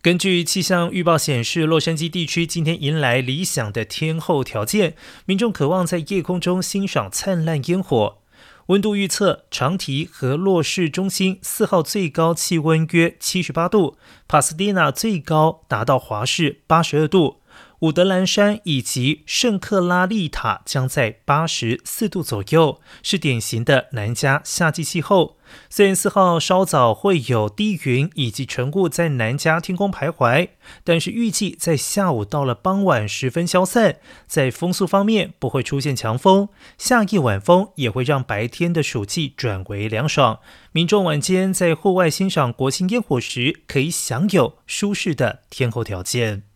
根据气象预报显示，洛杉矶地区今天迎来理想的天后条件，民众渴望在夜空中欣赏灿烂烟火。温度预测：长堤和洛市中心四号最高气温约七十八度，帕斯蒂娜最高达到华氏八十二度。伍德兰山以及圣克拉利塔将在八十四度左右，是典型的南加夏季气候。虽然四号稍早会有低云以及晨雾在南加天空徘徊，但是预计在下午到了傍晚时分消散。在风速方面不会出现强风，夏夜晚风也会让白天的暑气转为凉爽。民众晚间在户外欣赏国庆烟火时，可以享有舒适的天候条件。